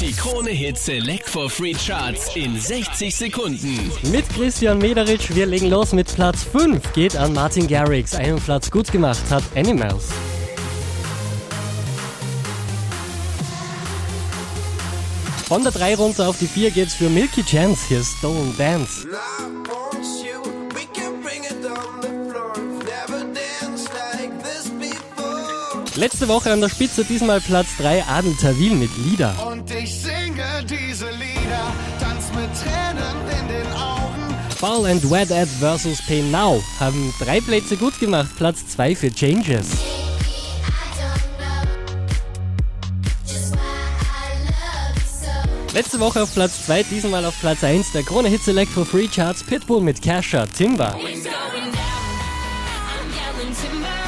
Die Krone Hit Select for Free Charts in 60 Sekunden. Mit Christian Mederitsch, wir legen los mit Platz 5. Geht an Martin Garrix. Einen Platz gut gemacht hat Animals. Von der 3 runter auf die 4 geht's für Milky Chance. Hier ist Dance. Letzte Woche an der Spitze, diesmal Platz 3 Adel Tawil mit Lieder. Und ich singe diese Lieder, tanz mit Tränen in den Augen. Foul and Wet Ed vs. Pay Now haben drei Plätze gut gemacht, Platz 2 für Changes. Letzte Woche auf Platz 2, diesmal auf Platz 1 der Krone Hit Select for Free Charts Pitbull mit Kesha Timber. Down. I'm yelling timber.